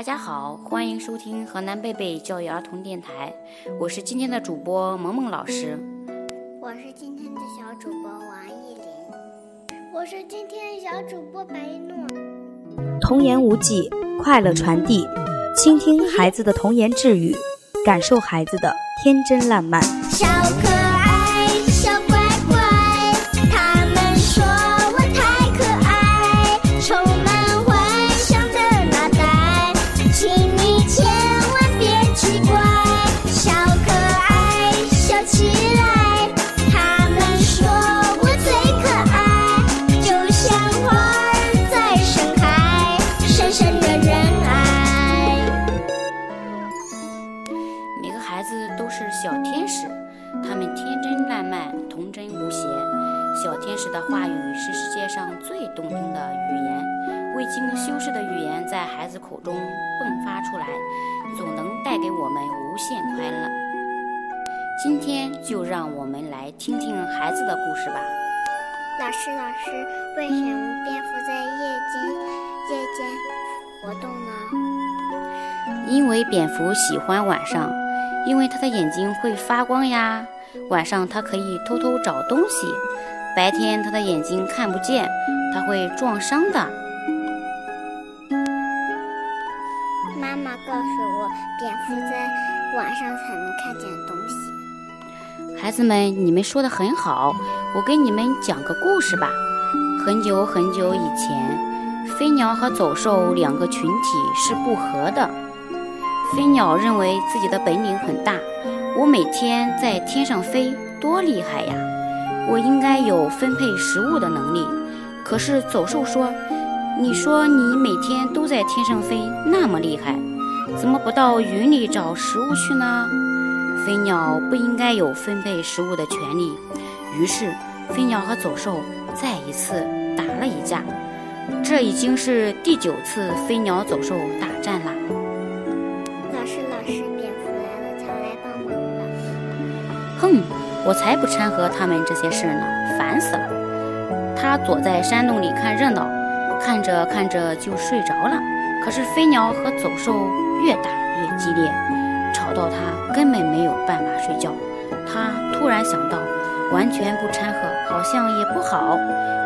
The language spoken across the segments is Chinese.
大家好，欢迎收听河南贝贝教育儿童电台，我是今天的主播萌萌老师。我是今天的小主播王艺林，我是今天的小主播白一诺。童言无忌，快乐传递，倾听孩子的童言稚语，感受孩子的天真烂漫。小可小天使，他们天真烂漫，童真无邪。小天使的话语是世界上最动听的语言，未经修饰的语言在孩子口中迸发出来，总能带给我们无限快乐。今天就让我们来听听孩子的故事吧。老师，老师，为什么蝙蝠在夜间夜间活动呢？因为蝙蝠喜欢晚上，因为他的眼睛会发光呀。晚上它可以偷偷找东西，白天他的眼睛看不见，他会撞伤的。妈妈告诉我，蝙蝠在晚上才能看见东西。孩子们，你们说的很好，我给你们讲个故事吧。很久很久以前，飞鸟和走兽两个群体是不和的。飞鸟认为自己的本领很大，我每天在天上飞，多厉害呀！我应该有分配食物的能力。可是走兽说：“你说你每天都在天上飞，那么厉害，怎么不到云里找食物去呢？”飞鸟不应该有分配食物的权利。于是，飞鸟和走兽再一次打了一架。这已经是第九次飞鸟走兽大战了。哼，我才不掺和他们这些事呢，烦死了。他躲在山洞里看热闹，看着看着就睡着了。可是飞鸟和走兽越打越激烈，吵到他根本没有办法睡觉。他突然想到，完全不掺和好像也不好。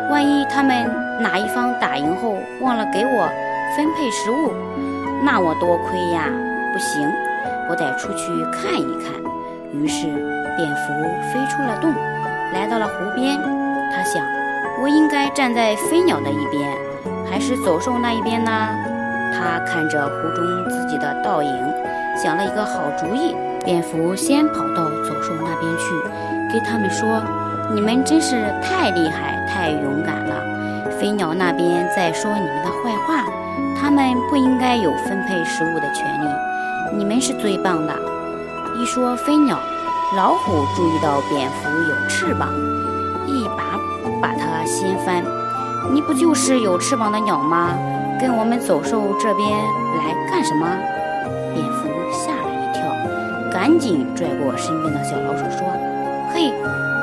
万一他们哪一方打赢后忘了给我分配食物，那我多亏呀！不行，我得出去看一看。于是，蝙蝠飞出了洞，来到了湖边。他想，我应该站在飞鸟的一边，还是走兽那一边呢？他看着湖中自己的倒影，想了一个好主意。蝙蝠先跑到走兽那边去，跟他们说：“你们真是太厉害、太勇敢了。飞鸟那边在说你们的坏话，他们不应该有分配食物的权利。你们是最棒的。”一说飞鸟，老虎注意到蝙蝠有翅膀，一把把它掀翻。你不就是有翅膀的鸟吗？跟我们走兽这边来干什么？蝙蝠吓了一跳，赶紧拽过身边的小老鼠说：“嘿，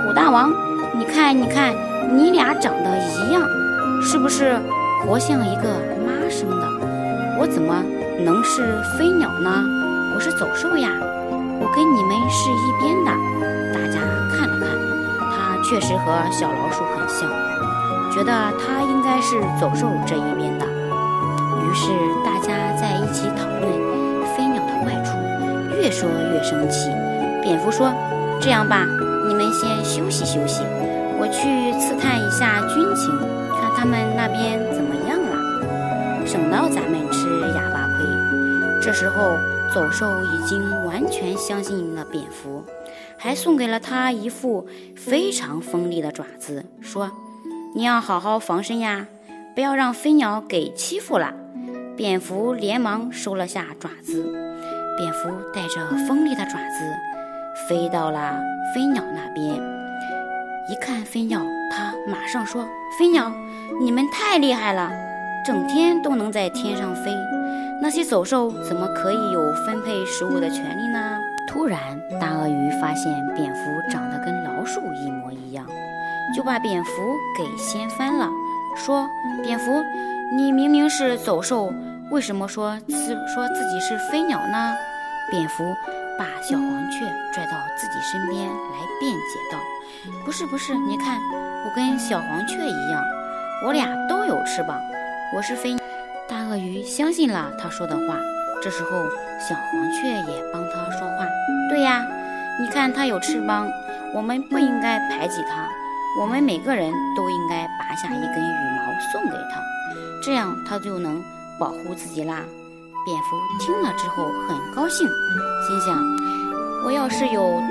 虎大王，你看，你看，你俩长得一样，是不是活像一个妈生的？我怎么能是飞鸟呢？我是走兽呀，跟你们是一边的。”大家看了看，它确实和小老鼠很像，觉得它应该是走兽这一边的。于是大家在一起讨论飞鸟的坏处，越说越生气。蝙蝠说：“这样吧，你们先休息休息，我去刺探一下军情，看他们那边怎么样了，省得咱们吃哑巴亏。”这时候，走兽已经完全相信了蝙蝠，还送给了他一副非常锋利的爪子，说：“你要好好防身呀，不要让飞鸟给欺负了。”蝙蝠连忙收了下爪子，蝙蝠带着锋利的爪子飞到了飞鸟那边。一看飞鸟，它马上说：“飞鸟，你们太厉害了，整天都能在天上飞。那些走兽怎么可以有分配食物的权利呢？”突然，大鳄鱼发现蝙蝠长得跟老鼠一模一样，就把蝙蝠给掀翻了，说：“蝙蝠。”你明明是走兽，为什么说自说自己是飞鸟呢？蝙蝠把小黄雀拽到自己身边来辩解道：“不是不是，你看我跟小黄雀一样，我俩都有翅膀，我是飞。”鳄鱼相信了他说的话。这时候，小黄雀也帮他说话：“对呀，你看它有翅膀，我们不应该排挤它，我们每个人都应该拔下一根羽毛送给它，这样它就能保护自己啦。”蝙蝠听了之后很高兴，心想：“我要是有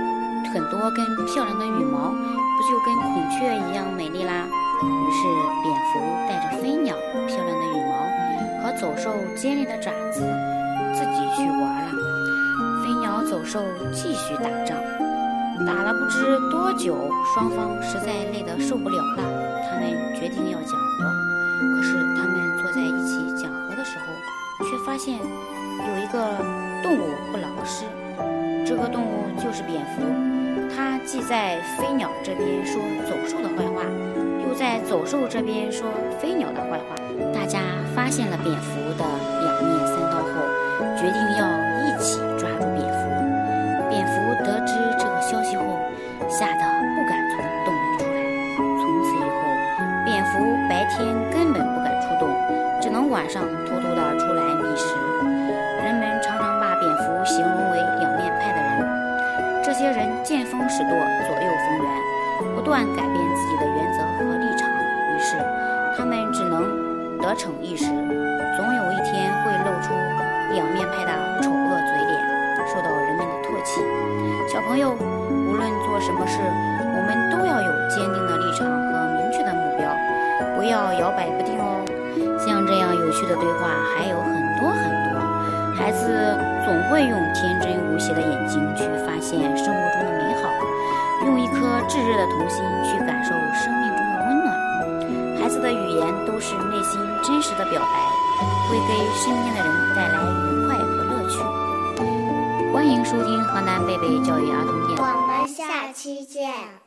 很多根漂亮的羽毛，不就跟孔雀一样美丽啦？”于是，蝙蝠带着飞鸟漂亮的羽毛走兽尖利的爪子，自己去玩了。飞鸟、走兽继续打仗，打了不知多久，双方实在累得受不了了，他们决定要讲和。可是，他们坐在一起讲和的时候，却发现有一个动物不老实。这个动物就是蝙蝠，它既在飞鸟这边说走兽的坏话，又在走兽这边说飞鸟的坏话。大家发现了蝙蝠的两面三刀后，决定要一起抓住蝙蝠。蝙蝠得知这个消息后，吓得不敢从洞里出来。从此以后，蝙蝠白天根本不敢出洞，只能晚上偷偷的出来觅食。人们常常把蝙蝠形容为两面派的人，这些人见风使舵，左右逢源，不断改变自己的原则和立场，于是他们只能得逞一时，总有一天会露出两面派的丑恶嘴脸，受到人们的唾弃。小朋友，无论做什么事，我们都要有坚定的立场和明确的目标，不要摇摆不定哦。像这样有趣的对话还有很多很多，孩子总会用天真无邪的眼睛去发现生活中的美好，用一颗炙热的童心去感受生命。都是内心真实的表白，会给身边的人带来愉快和乐趣。欢迎收听河南贝贝教育儿童电台。我们下期见。